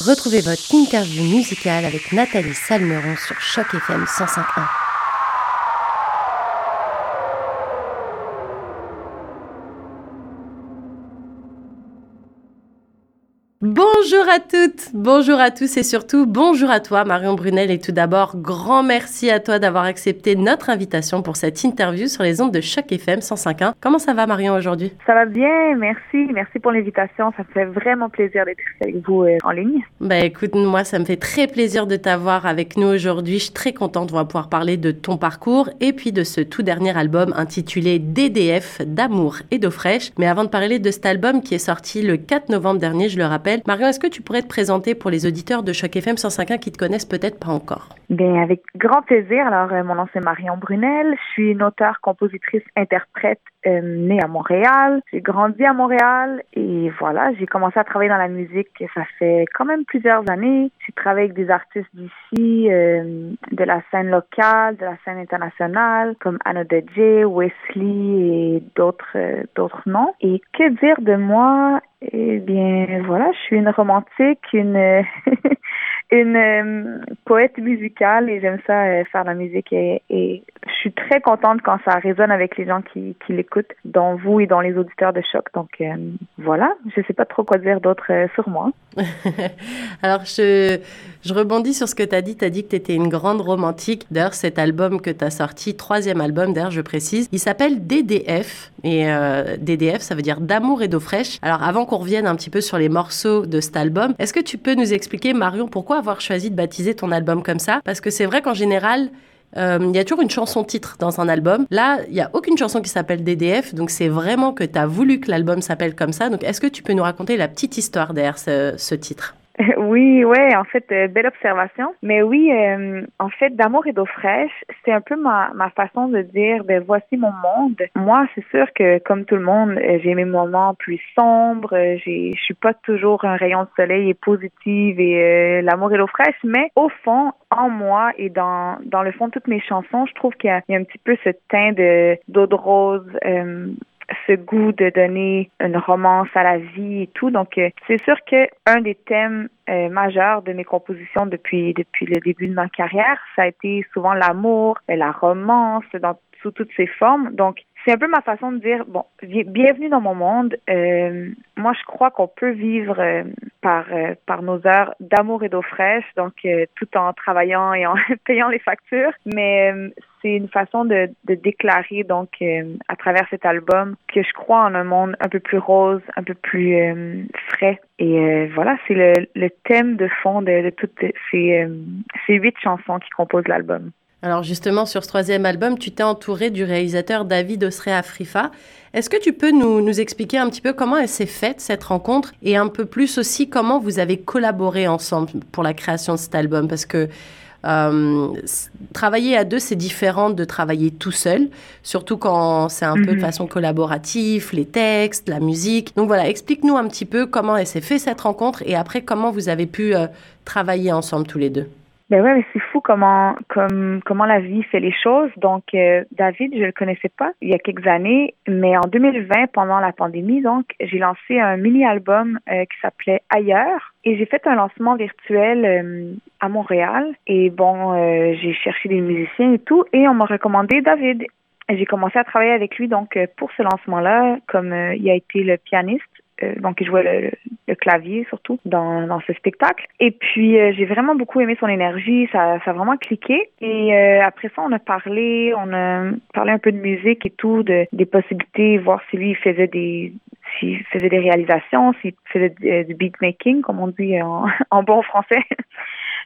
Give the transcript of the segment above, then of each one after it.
Retrouvez votre interview musicale avec Nathalie Salmeron sur Choc FM 105.1. Bonjour à toutes, bonjour à tous et surtout bonjour à toi Marion Brunel et tout d'abord grand merci à toi d'avoir accepté notre invitation pour cette interview sur les ondes de Choc FM 105.1. Comment ça va Marion aujourd'hui? Ça va bien, merci, merci pour l'invitation, ça me fait vraiment plaisir d'être avec vous euh, en ligne. Bah écoute, moi ça me fait très plaisir de t'avoir avec nous aujourd'hui, je suis très contente de pouvoir parler de ton parcours et puis de ce tout dernier album intitulé DDF d'amour et d'eau fraîche. Mais avant de parler de cet album qui est sorti le 4 novembre dernier, je le rappelle, Marion, est-ce que tu pourrais te présenter pour les auditeurs de Choc FM 105.1 qui te connaissent peut-être pas encore? Bien, avec grand plaisir. Alors, euh, mon nom c'est Marion Brunel. Je suis une auteure, compositrice, interprète euh, née à Montréal. J'ai grandi à Montréal et voilà, j'ai commencé à travailler dans la musique. Ça fait quand même plusieurs années. J'ai travaillé avec des artistes d'ici, euh, de la scène locale, de la scène internationale, comme Anna DJ, Wesley et d'autres d'autres noms. Et que dire de moi? Eh bien, voilà, je suis une romantique, une une euh, poète musicale et j'aime ça euh, faire la musique et, je suis très contente quand ça résonne avec les gens qui, qui l'écoutent, dont vous et dans les auditeurs de choc. Donc euh, voilà, je sais pas trop quoi dire d'autre sur moi. Alors je, je rebondis sur ce que tu as dit. Tu as dit que tu étais une grande romantique. D'ailleurs, cet album que tu as sorti, troisième album, d'ailleurs, je précise, il s'appelle DDF. Et DDF, ça veut dire d'amour et d'eau fraîche. Alors avant qu'on revienne un petit peu sur les morceaux de cet album, est-ce que tu peux nous expliquer, Marion, pourquoi avoir choisi de baptiser ton album comme ça Parce que c'est vrai qu'en général, euh, il y a toujours une chanson titre dans un album. Là, il n'y a aucune chanson qui s'appelle DDF, donc c'est vraiment que tu as voulu que l'album s'appelle comme ça. Donc est-ce que tu peux nous raconter la petite histoire derrière ce titre? Oui, ouais, en fait, euh, belle observation. Mais oui, euh, en fait, d'amour et d'eau fraîche, c'est un peu ma, ma façon de dire, ben voici mon monde. Moi, c'est sûr que comme tout le monde, euh, j'ai mes moments plus sombres. J'ai, je suis pas toujours un rayon de soleil et positive et l'amour et l'eau fraîche, mais au fond, en moi et dans dans le fond de toutes mes chansons, je trouve qu'il y a, un petit peu ce teint de d'eau de rose ce goût de donner une romance à la vie et tout. Donc, euh, c'est sûr que un des thèmes euh, majeurs de mes compositions depuis depuis le début de ma carrière, ça a été souvent l'amour, la romance dans sous toutes ses formes. Donc, c'est un peu ma façon de dire bon, bienvenue dans mon monde. Euh, moi, je crois qu'on peut vivre euh, par euh, par nos heures d'amour et d'eau fraîche, donc tout en travaillant et en payant les factures. Mais c'est une façon de, de déclarer donc à travers cet album que je crois en un monde un peu plus rose, un peu plus frais. Et voilà, c'est le, le thème de fond de, de toutes ces ces huit chansons qui composent l'album. Alors justement, sur ce troisième album, tu t'es entouré du réalisateur David Osrea Afrifa. Est-ce que tu peux nous, nous, expliquer un petit peu comment elle s'est faite, cette rencontre, et un peu plus aussi comment vous avez collaboré ensemble pour la création de cet album? Parce que euh, travailler à deux, c'est différent de travailler tout seul, surtout quand c'est un peu de mhm. façon collaborative, les textes, la musique. Donc voilà, explique-nous un petit peu comment elle s'est fait cette rencontre et après comment vous avez pu euh, travailler ensemble tous les deux. Ben ouais, mais c'est fou comment comme comment la vie fait les choses. Donc euh, David, je le connaissais pas il y a quelques années, mais en 2020 pendant la pandémie, donc j'ai lancé un mini album euh, qui s'appelait Ailleurs et j'ai fait un lancement virtuel euh, à Montréal et bon, j'ai cherché des musiciens et tout et on m'a recommandé David. J'ai commencé à travailler avec lui donc pour ce lancement-là, comme il a été le pianiste euh, donc il jouait le, clavier surtout dans, dans ce spectacle. Et puis euh, j'ai vraiment beaucoup aimé son énergie, ça, ça a vraiment cliqué. Et euh, après ça, on a parlé, on a parlé un peu de musique et tout, de, des possibilités, voir si lui il faisait des s'il faisait des réalisations, s'il faisait du beatmaking, comme on dit en, en bon français.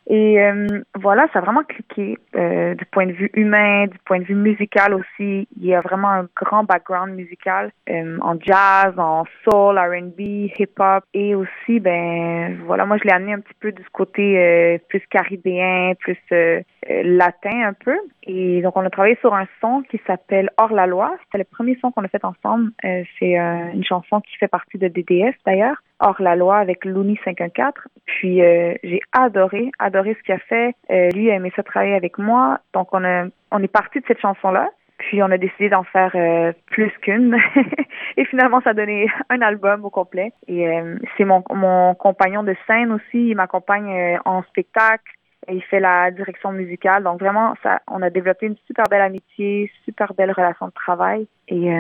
Et euh, voilà, ça a vraiment cliqué euh, du point de vue humain, du point de vue musical aussi. Il y a vraiment un grand background musical euh, en jazz, en soul, R&B, hip-hop et aussi, ben voilà, moi je l'ai amené un petit peu du côté euh, plus caribéen, plus euh, latin un peu. Et donc on a travaillé sur un son qui s'appelle Hors la loi. C'était le premier son qu'on a fait ensemble. C'est une chanson qui fait partie de DDS d'ailleurs hors la loi avec Looney 514. Puis euh, j'ai adoré, adoré ce qu'il a fait. Euh, lui a aimé ça travailler avec moi. Donc on a, on est parti de cette chanson-là. Puis on a décidé d'en faire euh, plus qu'une. et finalement, ça a donné un album au complet. Et euh, c'est mon, mon compagnon de scène aussi. Il m'accompagne euh, en spectacle. Il fait la direction musicale. Donc vraiment, ça, on a développé une super belle amitié, super belle relation de travail. Et,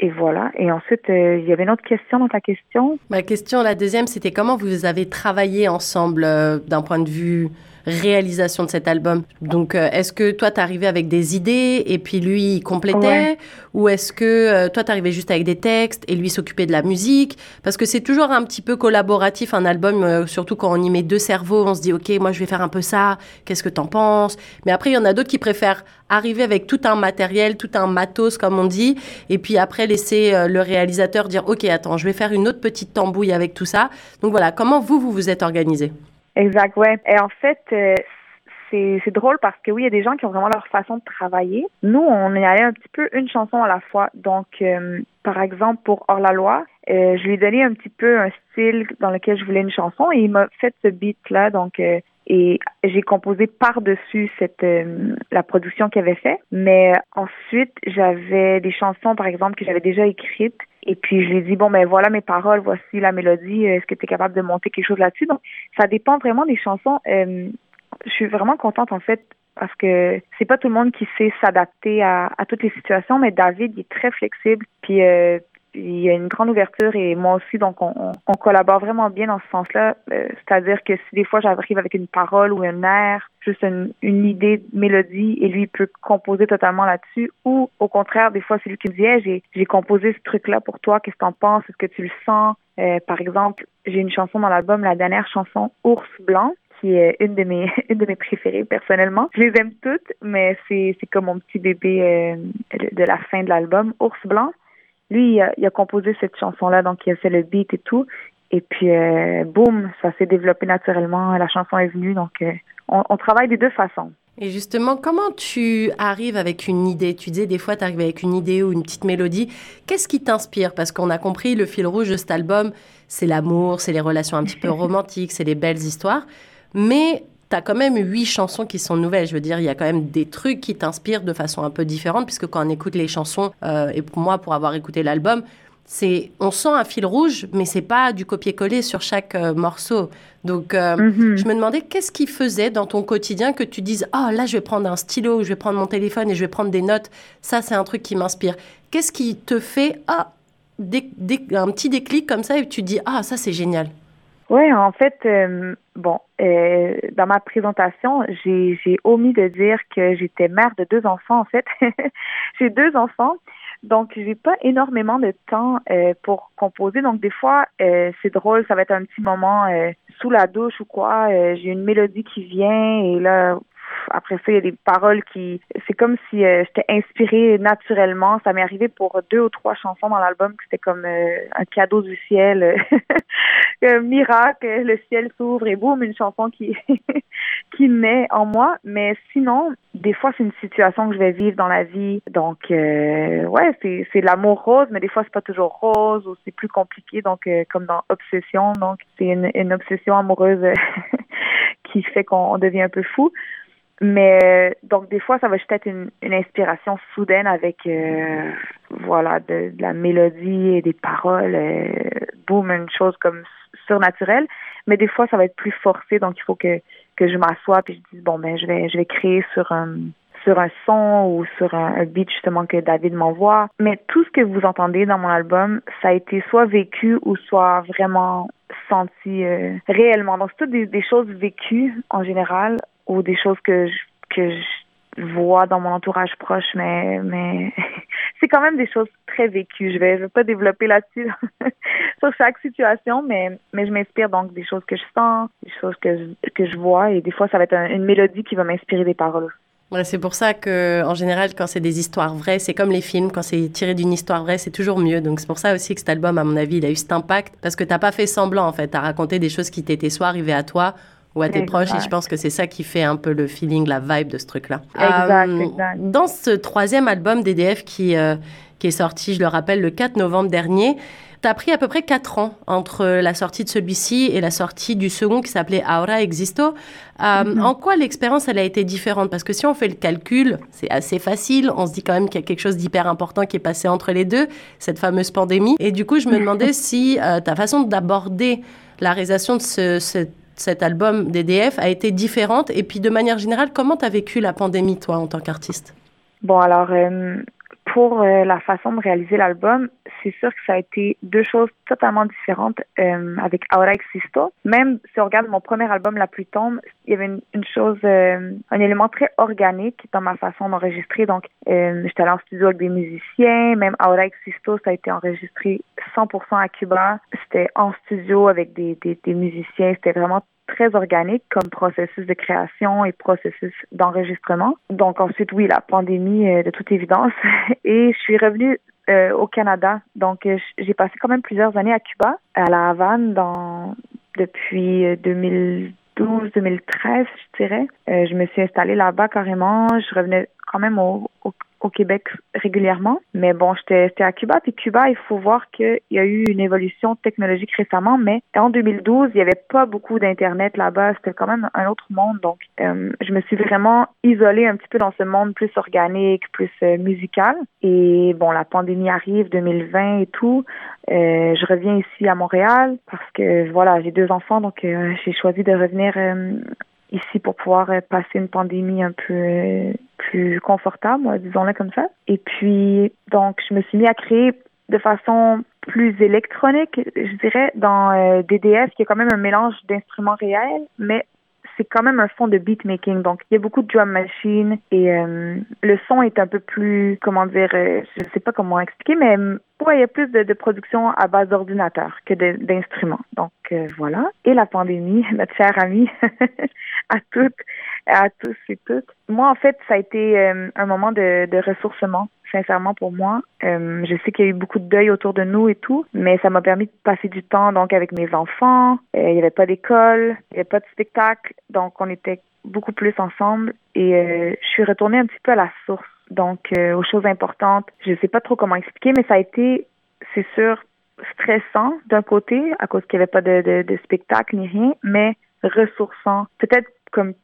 et voilà. Et ensuite, il y avait une autre question dans ta question? Ma question, la deuxième, c'était comment vous avez travaillé ensemble d'un point de vue réalisation de cet album. Donc, euh, est-ce que toi, t'arrivais avec des idées et puis lui, il complétait Ou est-ce que euh, toi, t'arrivais juste avec des textes et lui s'occupait de la musique? Parce que c'est toujours un petit peu collaboratif, un album, euh, surtout quand on y met deux cerveaux, on se dit, OK, moi, je vais faire un peu ça, qu'est-ce que t'en penses? Mais après, il y en a d'autres qui préfèrent arriver avec tout un matériel, tout un matos, comme on dit, et puis après, laisser le réalisateur dire, OK, attends, je vais faire une autre petite tambouille avec tout ça. Donc voilà, comment vous, vous vous êtes organisé? Exact, ouais. Et en fait, euh, c'est drôle parce que oui, il y a des gens qui ont vraiment leur façon de travailler. Nous, on est allé un petit peu une chanson à la fois. Donc, euh, par exemple, pour Hors la loi, euh, je lui ai donné un petit peu un style dans lequel je voulais une chanson et il m'a fait ce beat-là. Donc, et j'ai composé par-dessus cette la production qu'il avait fait. Mais ensuite, j'avais des chansons, par exemple, que j'avais déjà écrites et puis je lui ai dit bon ben voilà mes paroles, voici la mélodie. Est-ce que tu es capable de monter quelque chose là-dessus? Donc ça dépend vraiment des chansons. Euh, je suis vraiment contente en fait parce que c'est pas tout le monde qui sait s'adapter à, à, toutes les situations, mais David il est très flexible. Puis euh, il y a une grande ouverture et moi aussi, donc on, on collabore vraiment bien dans ce sens-là. Euh, c'est-à-dire que si des fois j'arrive avec une parole ou un air, juste une, une idée de mélodie et lui peut composer totalement là-dessus, ou au contraire, des fois c'est lui qui me dit j'ai j'ai composé ce truc-là pour toi, qu'est-ce que t'en penses, est-ce que tu le sens? Euh, Par exemple, j'ai une chanson dans l'album, la dernière chanson Ours blanc qui est une de mes une de mes préférées personnellement. Je les aime toutes, mais c'est c'est comme mon petit bébé euh, de la fin de l'album, Ours blanc. Lui, il a, composé cette chanson-là, donc il a fait le beat et tout. Et puis, euh, boum, ça s'est développé naturellement. La chanson est venue, donc euh, on, travaille des deux façons. Et justement, comment tu arrives avec une idée? Tu disais des fois, tu arrives avec une idée ou une petite mélodie. Qu'est-ce qui t'inspire? Parce qu'on a compris, le fil rouge de cet album, c'est l'amour, c'est les relations un petit peu romantiques, c'est les belles histoires. Mais tu as quand même huit chansons qui sont nouvelles. Je veux dire, il y a quand même des trucs qui t'inspirent de façon un peu différente, puisque quand on écoute les chansons, euh, et pour moi, pour avoir écouté l'album, c'est on sent un fil rouge, mais c'est pas du copier-coller sur chaque euh, morceau. Donc, euh, mhm. je me demandais qu'est-ce qui faisait dans ton quotidien que tu dises ah là je vais prendre un stylo, je vais prendre mon téléphone et je vais prendre des notes. Ça c'est un truc qui m'inspire. Qu'est-ce qui te fait ah un petit déclic comme ça et tu dis ah ça c'est génial? Oui, en fait, euh, bon, euh, dans ma présentation, j'ai, j'ai omis de dire que j'étais mère de deux enfants, en fait. j'ai deux enfants, donc j'ai pas énormément de temps euh, pour composer. Donc des fois, c'est drôle, ça va être un petit moment sous la douche ou quoi. j'ai une mélodie qui vient et là, après ça, il y a des paroles qui... C'est comme si euh, j'étais inspirée naturellement. Ça m'est arrivé pour deux ou trois chansons dans l'album que c'était comme euh, un cadeau du ciel. un miracle, le ciel s'ouvre et boum, une chanson qui, qui naît en moi. Mais sinon, des fois, c'est une situation que je vais vivre dans la vie. Donc, euh, ouais, c'est, c'est l'amour rose, mais des fois, c'est pas toujours rose ou c'est plus compliqué. Donc, comme dans Obsession. Donc, c'est une, une obsession amoureuse qui fait qu'on devient un peu fou. Mais donc des fois, ça va juste être une, une inspiration soudaine avec euh, voilà de, de, la mélodie et des paroles, euh, boum, une chose comme surnaturelle. Mais des fois, ça va être plus forcé, donc il faut que que je m'assoie puis je dise bon ben je vais je vais créer sur un sur un son ou sur un, beat justement que David m'envoie. Mais tout ce que vous entendez dans mon album, ça a été soit vécu ou soit vraiment senti euh, réellement. Donc c'est toutes des, des choses vécues en général ou des choses que je, que je vois dans mon entourage proche, mais mais c'est quand même des choses très vécues. Je vais, je vais pas développer là-dessus sur chaque situation, mais mais je m'inspire donc des choses que je sens, des choses que je, que je vois, et des fois ça va être une mélodie qui va m'inspirer des paroles. C'est pour ça que, en général, quand c'est des histoires vraies, c'est comme les films, quand c'est tiré d'une histoire vraie, c'est toujours mieux. Donc c'est pour ça aussi que cet album, à mon avis, il a eu cet impact, parce que t'as pas fait semblant, en fait. T'as raconté des choses qui t'étaient soit arrivées à toi, ou à tes proches. Et je pense que c'est ça qui fait un peu le feeling, la vibe de ce truc-là. Exact, euh, exact. Dans ce troisième album d'EDF qui, euh, qui est sorti, je le rappelle, le 4 novembre dernier. Tu as pris à peu près 4 ans entre la sortie de celui-ci et la sortie du second qui s'appelait Aura Existo. Euh, mhm. En quoi l'expérience, elle a été différente? Parce que si on fait le calcul, c'est assez facile. On se dit quand même qu'il y a quelque chose d'hyper important qui est passé entre les deux, cette fameuse pandémie. Et du coup, je me demandais si ta façon d'aborder la réalisation de ce, cet album DDF a été différente. Et puis, de manière générale, comment tu as vécu la pandémie, toi, en tant qu'artiste? Bon, alors, euh, pour euh, la façon de réaliser l'album, c'est sûr que ça a été deux choses totalement différentes euh, avec Aura Existo. Même si on regarde mon premier album, La Pluie tombe, il y avait une, chose, euh, un élément très organique dans ma façon d'enregistrer. Donc, j'étais allée en studio avec des musiciens. Même Aura Existo, ça a été enregistré 100% à Cuba. C'était en studio avec des, des, des musiciens. C'était vraiment très organique comme processus de création et processus d'enregistrement. Donc ensuite, oui, la pandémie, euh, de toute évidence. Et je suis revenue euh, au Canada. Donc euh, j'ai passé quand même plusieurs années à Cuba, à La Havane, depuis 2012, 2013, je dirais. je me suis installée là-bas carrément. Je revenais quand même au, au, au Québec régulièrement. Mais bon, j'étais à Cuba. Puis Cuba, il faut voir qu'il y a eu une évolution technologique récemment, mais en 2012, il n'y avait pas beaucoup d'Internet là-bas. C'était quand même un autre monde. Donc, euh, je me suis vraiment isolée un petit peu dans ce monde plus organique, plus euh, musical. Et bon, la pandémie arrive, 2020 et tout. Euh, je reviens ici à Montréal parce que voilà, j'ai deux enfants, donc j'ai choisi de revenir ici pour pouvoir euh, passer une pandémie un peu euh, plus confortable, disons-le comme ça. Et puis, donc, je me suis mis à créer de façon plus électronique, je dirais, dans euh, DDS, qui est quand même un mélange d'instruments réels, mais c'est quand même un fond de beatmaking. Donc, il y a beaucoup de drum machine et euh, le son est un peu plus, comment dire, je sais pas comment expliquer, mais ouais, il y a plus de, production à base d'ordinateur que d'instruments. Donc, voilà. Et la pandémie, notre chère amie, à toutes, à tous et toutes. Moi, en fait, ça a été un moment de, de ressourcement sincèrement pour moi. Euh, je sais qu'il y a eu beaucoup de deuil autour de nous et tout, mais ça m'a permis de passer du temps donc avec mes enfants. Euh, il n'y avait pas d'école, il n'y avait pas de spectacle, donc on était beaucoup plus ensemble et euh, je suis retournée un petit peu à la source, donc aux choses importantes. Je ne sais pas trop comment expliquer, mais ça a été, c'est sûr, stressant d'un côté à cause qu'il n'y avait pas de, de, de spectacle ni rien, mais ressourçant. Peut-être comme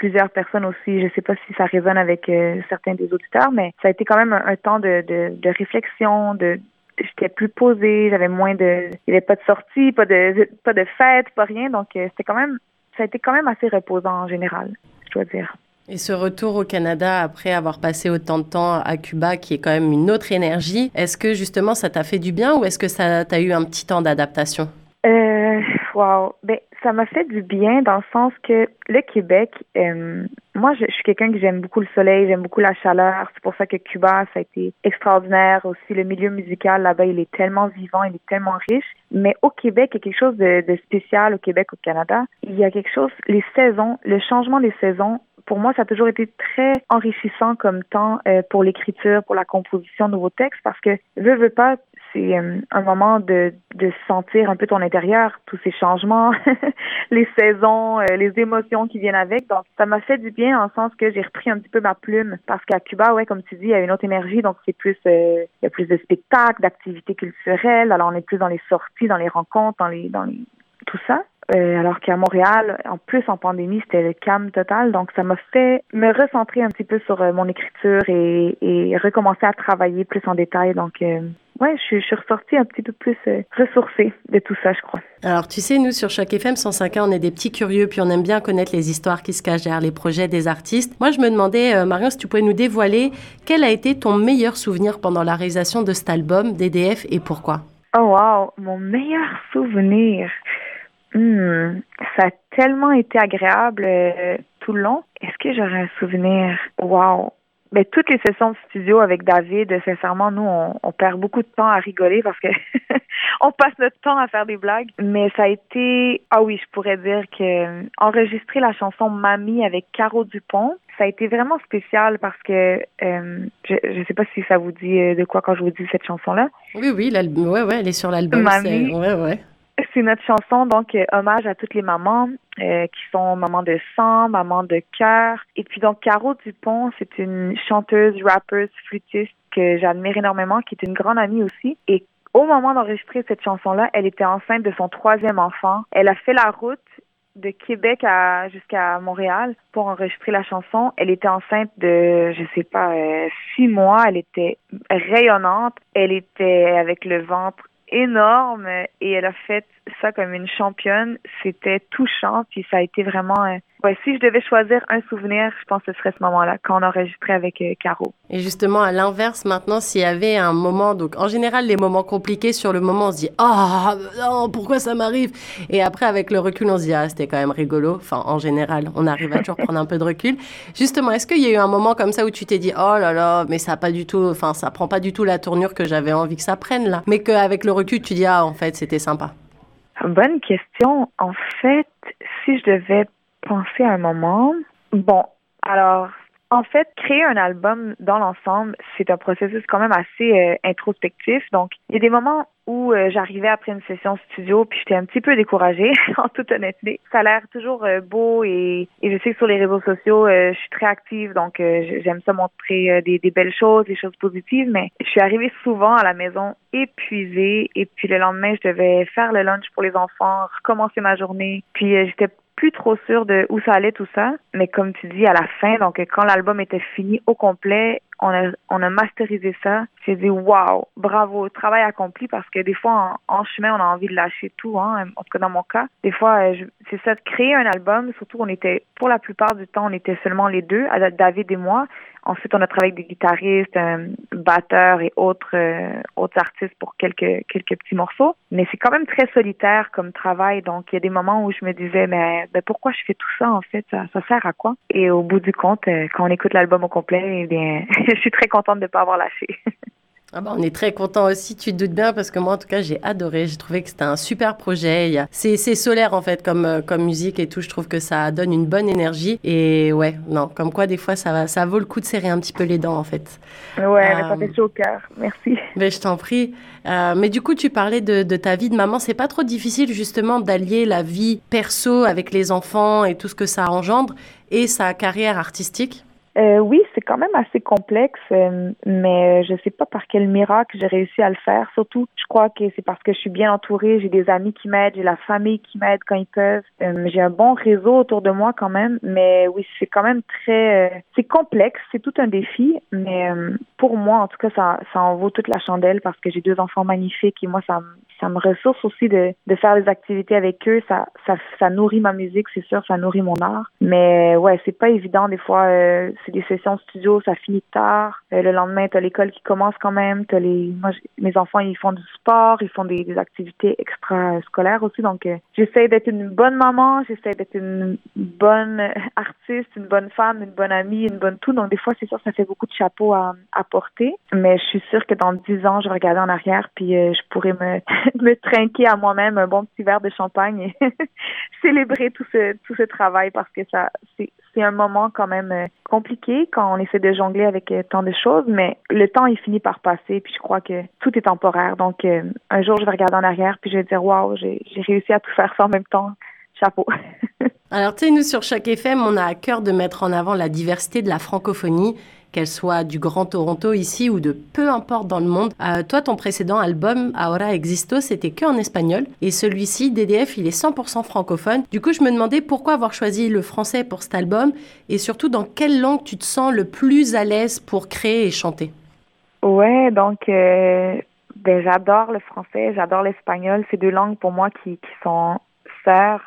plusieurs personnes aussi. Je ne sais pas si ça résonne avec euh, certains des auditeurs, mais ça a été quand même un, temps de, de, réflexion, de j'étais plus posée, j'avais moins de il n'y avait pas de sortie, pas de pas de fête, pas rien, donc euh, c'était quand même ça a été quand même assez reposant en général, je dois dire. Et ce retour au Canada après avoir passé autant de temps à Cuba, qui est quand même une autre énergie, est-ce que justement ça t'a fait du bien ou est-ce que ça t'a eu un petit temps d'adaptation? Euh, wow. Ben, ça m'a fait du bien dans le sens que le Québec, euh, moi, je, suis quelqu'un que j'aime beaucoup le soleil, j'aime beaucoup la chaleur. C'est pour ça que Cuba, ça a été extraordinaire. Aussi, le milieu musical là-bas, il est tellement vivant, il est tellement riche. Mais au Québec, il y a quelque chose de, de spécial au Québec, au Canada. Il y a quelque chose, les saisons, le changement des saisons, pour moi, ça a toujours été très enrichissant comme temps euh, pour l'écriture, pour la composition de nouveaux textes, parce que veux, veux pas, c'est euh, un moment de, de sentir un peu ton intérieur, tous ces changements, les saisons, euh, les émotions qui viennent avec. Donc, ça m'a fait du bien en sens que j'ai repris un petit peu ma plume parce qu'à Cuba, ouais, comme tu dis, il y a une autre énergie, donc c'est plus, euh, il y a plus de spectacles, d'activités culturelles. Alors, on est plus dans les sorties, dans les rencontres, dans les, dans les, tout ça. Euh, alors qu'à Montréal, en plus en pandémie, c'était le calme total. Donc, ça m'a fait me recentrer un petit peu sur mon écriture et, et recommencer à travailler plus en détail. Donc, ouais, je, suis ressortie un petit peu plus euh, ressourcée de tout ça, je crois. Alors, tu sais, nous, sur chaque FM 105 on est des petits curieux, puis on aime bien connaître les histoires qui se cachent derrière les projets des artistes. Moi, je me demandais, euh, Marion, si tu pouvais nous dévoiler quel a été ton meilleur souvenir pendant la réalisation de cet album, DDF, et pourquoi? Oh, wow! Mon meilleur souvenir. Hmm, ça a tellement été agréable euh, tout le long. Est-ce que j'aurais un souvenir? Wow! Mais ben, toutes les sessions de studio avec David, sincèrement, nous, on, perd beaucoup de temps à rigoler parce que on passe notre temps à faire des blagues. Mais ça a été, ah oui, je pourrais dire que euh, enregistrer la chanson Mamie avec Caro Dupont, ça a été vraiment spécial parce que euh, je ne sais pas si ça vous dit de quoi quand je vous dis cette chanson-là. Oui, oui, ouais, ouais, elle est sur l'album. Mamie. Ouais, ouais. C'est notre chanson, donc hommage à toutes les mamans. euh, qui sont Maman de sang, Maman de cœur. Et puis donc Caro Dupont, c'est une chanteuse, rappeuse, flûtiste que j'admire énormément, qui est une grande amie aussi. Et au moment d'enregistrer cette chanson-là, elle était enceinte de son troisième enfant. Elle a fait la route de Québec à jusqu'à Montréal pour enregistrer la chanson. Elle était enceinte de, je sais pas, euh, six mois. Elle était rayonnante. Elle était avec le ventre énorme et elle a fait ça comme une championne. C'était touchant, puis ça a été vraiment. Euh, ouais, si je devais choisir un souvenir, je pense que ce serait ce moment-là, quand on enregistrait avec euh, Caro. Et justement, à l'inverse, maintenant, s'il y avait un moment, donc en général, les moments compliqués, sur le moment, on se dit Ah, non, pourquoi ça m'arrive? Et après, avec le recul, on se dit Ah, c'était quand même rigolo. Enfin, en général, on arrive à toujours prendre un peu de recul. Justement, est-ce qu'il y a eu un moment comme ça où tu t'es dit Oh là là, mais ça pas du tout, enfin, ça prend pas du tout la tournure que j'avais envie que ça prenne là, mais qu'avec le recul, tu dis Ah, en fait, c'était sympa Bonne question. En fait, si je devais penser à un moment, bon, alors en fait, créer un album dans l'ensemble, c'est un processus quand même assez euh, introspectif. Donc, il y a des moments où euh, j'arrivais après une session studio, puis j'étais un petit peu découragée, en toute honnêteté. Ça a l'air toujours euh, beau et, et, je sais que sur les réseaux sociaux, je suis très active, donc j'aime ça montrer des, des, belles choses, des choses positives, mais je suis arrivée souvent à la maison épuisée et puis le lendemain, je devais faire le lunch pour les enfants, recommencer ma journée, puis j'étais plus trop sûre de où ça allait tout ça. Mais comme tu dis, à la fin, donc quand l'album était fini au complet, on a, on a masterisé ça. J'ai dit, waouh, bravo, travail accompli parce que des fois, en, chemin, on a envie de lâcher tout, hein, en tout cas dans mon cas. Des fois, euh, c'est ça, de créer un album, surtout on était, pour la plupart du temps, on était seulement les deux, David et moi. Ensuite, on a travaillé avec des guitaristes, un batteurs et autres euh, autres artistes pour quelques quelques petits morceaux. Mais c'est quand même très solitaire comme travail. Donc, il y a des moments où je me disais, mais, mais pourquoi je fais tout ça en fait? Ça, ça sert à quoi? Et au bout du compte, euh, quand on écoute l'album au complet, eh bien, je suis très contente de ne pas avoir lâché. Ah bah on est très content aussi, tu te doutes bien, parce que moi en tout cas j'ai adoré, j'ai trouvé que c'était un super projet. C'est, c'est solaire en fait comme, euh, comme musique et tout, je trouve que ça donne une bonne énergie. Et ouais, non, comme quoi des fois ça, va, ça vaut le coup de serrer un petit peu les dents en fait. Ouais, mais ça fait chaud au cœur, merci. Mais je t'en prie. Euh, mais du coup tu parlais de, de ta vie de maman, c'est pas trop difficile justement d'allier la vie perso avec les enfants et tout ce que ça engendre et sa carrière artistique? Euh, oui, c'est quand même assez complexe, euh, mais je sais pas par quel miracle j'ai réussi à le faire. Surtout, je crois que c'est parce que je suis bien entourée, j'ai des amis qui m'aident, j'ai la famille qui m'aide quand ils peuvent. Euh, j'ai un bon réseau autour de moi quand même, mais oui, c'est quand même très, c'est complexe, c'est tout un défi, mais pour moi, en tout cas, ça, ça en vaut toute la chandelle parce que j'ai deux enfants magnifiques et moi, ça, ça me ressource aussi de, de faire des activités avec eux. Ça, ça, ça nourrit ma musique, c'est sûr, ça nourrit mon art. Mais ouais, c'est pas évident des fois c'est des sessions studio, ça finit tard. Euh, le lendemain, t'as l'école qui commence quand même. T'as les, moi, mes enfants, ils font du sport, ils font des, des activités extra-scolaires aussi. Donc, euh, j'essaie d'être une bonne maman, j'essaie d'être une bonne artiste, une bonne femme, une bonne amie, une bonne tout. Donc, des fois, c'est sûr, ça fait beaucoup de chapeaux à, à porter. Mais je suis sûre que dans dix ans, je vais regarder en arrière, puis euh, je pourrais me, me trinquer à moi-même un bon petit verre de champagne et célébrer tout ce, tout ce travail parce que ça, c'est, c'est un moment quand même euh, compliqué quand on essaie de jongler avec euh, tant de choses, mais le temps il finit par passer, puis je crois que tout est temporaire. Donc un jour je vais regarder en arrière, puis je vais dire waouh, j'ai réussi à tout faire ça en même temps. Chapeau. Alors tu sais, nous sur chaque FM, on a à cœur de mettre en avant la diversité de la francophonie qu'elle soit du Grand Toronto ici ou de peu importe dans le monde. Euh, toi, ton précédent album, Ahora Existo, c'était que en espagnol. Et celui-ci, DDF, il est 100% francophone. Du coup, je me demandais pourquoi avoir choisi le français pour cet album et surtout dans quelle langue tu te sens le plus à l'aise pour créer et chanter? Ouais, donc euh, ben, j'adore le français, j'adore l'espagnol. C'est deux langues pour moi qui, qui sont sœurs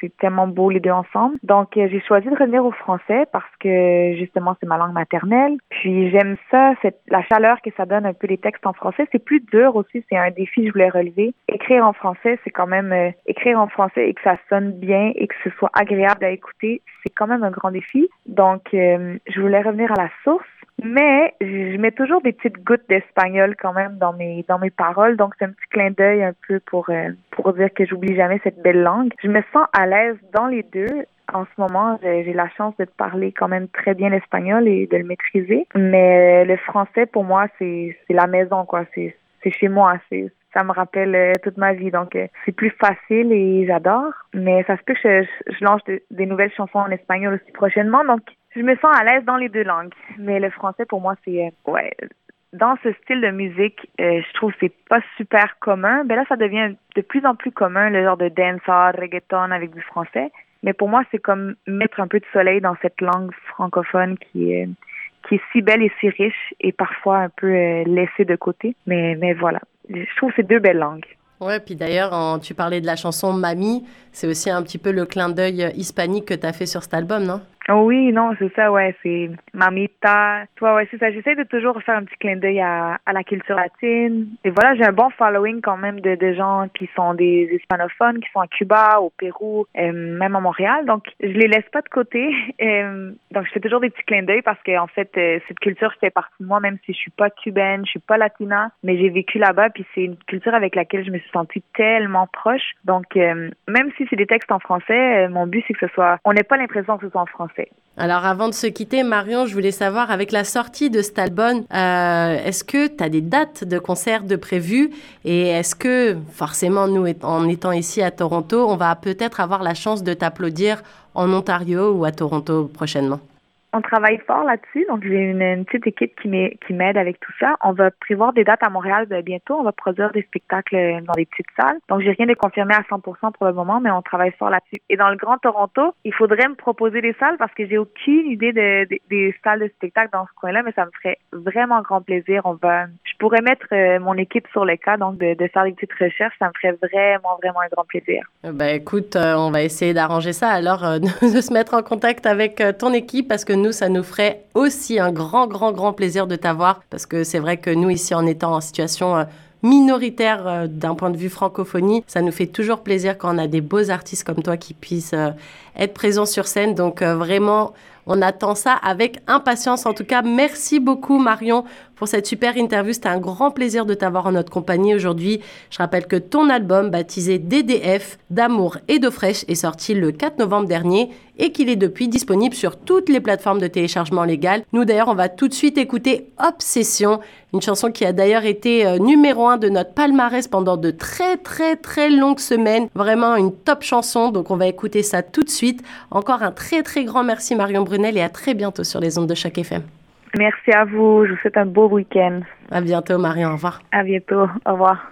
c'est tellement beau les deux ensemble. Donc euh, j'ai choisi de revenir au français parce que justement c'est ma langue maternelle. Puis j'aime ça, c'est la chaleur que ça donne un peu les textes en français. C'est plus dur aussi, c'est un défi que je voulais relever. Écrire en français, c'est quand même euh, écrire en français et que ça sonne bien et que ce soit agréable à écouter, c'est quand même un grand défi. Donc euh, je voulais revenir à la source mais je mets toujours des petites gouttes d'espagnol quand même dans mes dans mes paroles, donc c'est un petit clin d'œil un peu pour pour dire que j'oublie jamais cette belle langue. Je me sens à l'aise dans les deux. En ce moment, j'ai la chance de parler quand même très bien l'espagnol et de le maîtriser. Mais le français, pour moi, c'est la maison, quoi. C'est chez moi. C'est ça me rappelle toute ma vie. Donc, c'est plus facile et j'adore. Mais ça se peut que je, je lance des nouvelles chansons en espagnol aussi prochainement. Donc, je me sens à l'aise dans les deux langues. Mais le français, pour moi, c'est, ouais, dans ce style de musique, euh, je trouve c'est pas super commun. Ben là, ça devient de plus en plus commun, le genre de dancehall, reggaeton avec du français. Mais pour moi, c'est comme mettre un peu de soleil dans cette langue francophone qui est qui est si belle et si riche et parfois un peu euh, laissée de côté. Mais mais voilà, je trouve c'est deux belles langues. Ouais, puis d'ailleurs, tu parlais de la chanson Mamie, c'est aussi un petit peu le clin d'œil hispanique que tu as fait sur cet album, non? Oui, non, c'est ça, ouais, c'est mamita. Toi, ouais, c'est ça. J'essaie de toujours faire un petit clin d'œil à, à la culture latine. Et voilà, j'ai un bon following quand même de, de gens qui sont des hispanophones, qui sont à Cuba, au Pérou, euh, même à Montréal. Donc, je les laisse pas de côté. Euh, donc, je fais toujours des petits clins d'œil parce que en fait, euh, cette culture fait partie de moi, même si je suis pas cubaine, je suis pas latina, mais j'ai vécu là-bas, puis c'est une culture avec laquelle je me suis sentie tellement proche. Donc, même si c'est des textes en français, mon but c'est que ce soit, on n'ait pas l'impression que ce soit en français alors avant de se quitter, Marion, je voulais savoir, avec la sortie de cet album, euh, est-ce que tu as des dates de concert de prévues? Et est-ce que, forcément, nous, en étant ici à Toronto, on va peut-être avoir la chance de t'applaudir en Ontario ou à Toronto prochainement? On travaille fort là-dessus. Donc, j'ai une, petite équipe qui m'aide avec tout ça. On va prévoir des dates à Montréal ben, bientôt. On va produire des spectacles dans des petites salles. Donc, j'ai rien de confirmé à 100% pour le moment, mais on travaille fort là-dessus. Et dans le Grand Toronto, il faudrait me proposer des salles parce que j'ai aucune idée de, des salles de spectacle dans ce coin-là, mais ça me ferait vraiment grand plaisir. On va, je pourrais mettre euh, mon équipe sur le cas, donc de, faire des petites recherches. Ça me ferait vraiment, vraiment un grand plaisir. Ben, écoute, euh, on va essayer d'arranger ça alors, euh, de se mettre en contact avec ton équipe parce que nous, ça nous ferait aussi un grand, grand, grand plaisir de t'avoir parce que c'est vrai que nous, ici, en étant en situation euh, minoritaire euh, d'un point de vue francophonie. Ça nous fait toujours plaisir quand on a des beaux artistes comme toi qui puissent euh, être présents sur scène. Donc vraiment, on attend ça avec impatience. En tout cas, merci beaucoup Marion pour cette super interview. C'était un grand plaisir de t'avoir en notre compagnie aujourd'hui. Je rappelle que ton album baptisé DDF d'amour et d'eau fraîche est sorti le 4 novembre dernier et qu'il est depuis disponible sur toutes les plateformes de téléchargement légal. Nous d'ailleurs, on va tout de suite écouter Obsession, une chanson qui a d'ailleurs été euh, numéro un de notre palmarès pendant de très très très longues semaines. Vraiment une top chanson, donc on va écouter ça tout de suite. Encore un très très grand merci Marion Brunel et à très bientôt sur les ondes de chaque FM. Merci à vous, je vous souhaite un beau week-end. À bientôt Marion, au revoir. À bientôt, au revoir.